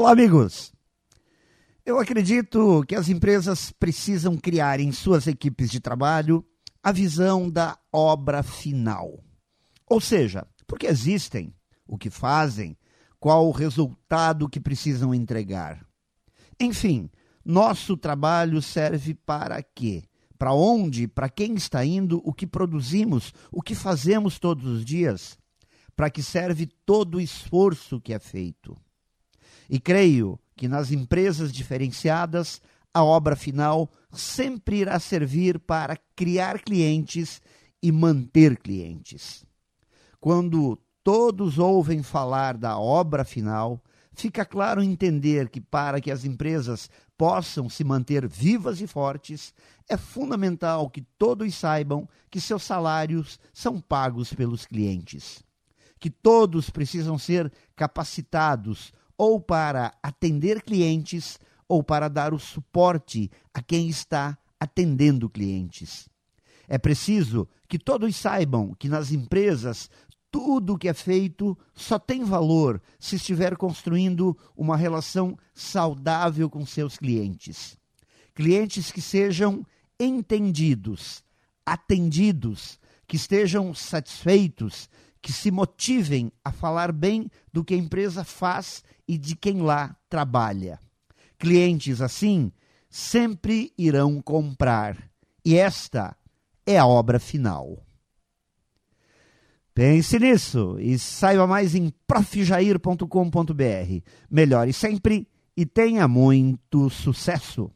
Olá, amigos. Eu acredito que as empresas precisam criar em suas equipes de trabalho a visão da obra final. Ou seja, porque existem, o que fazem, qual o resultado que precisam entregar. Enfim, nosso trabalho serve para quê? Para onde, para quem está indo, o que produzimos, o que fazemos todos os dias? Para que serve todo o esforço que é feito? E creio que nas empresas diferenciadas, a obra final sempre irá servir para criar clientes e manter clientes. Quando todos ouvem falar da obra final, fica claro entender que para que as empresas possam se manter vivas e fortes, é fundamental que todos saibam que seus salários são pagos pelos clientes. Que todos precisam ser capacitados ou para atender clientes ou para dar o suporte a quem está atendendo clientes. É preciso que todos saibam que nas empresas tudo o que é feito só tem valor se estiver construindo uma relação saudável com seus clientes. Clientes que sejam entendidos, atendidos, que estejam satisfeitos, que se motivem a falar bem do que a empresa faz e de quem lá trabalha. Clientes assim sempre irão comprar, e esta é a obra final. Pense nisso e saiba mais em profjair.com.br. Melhore sempre e tenha muito sucesso!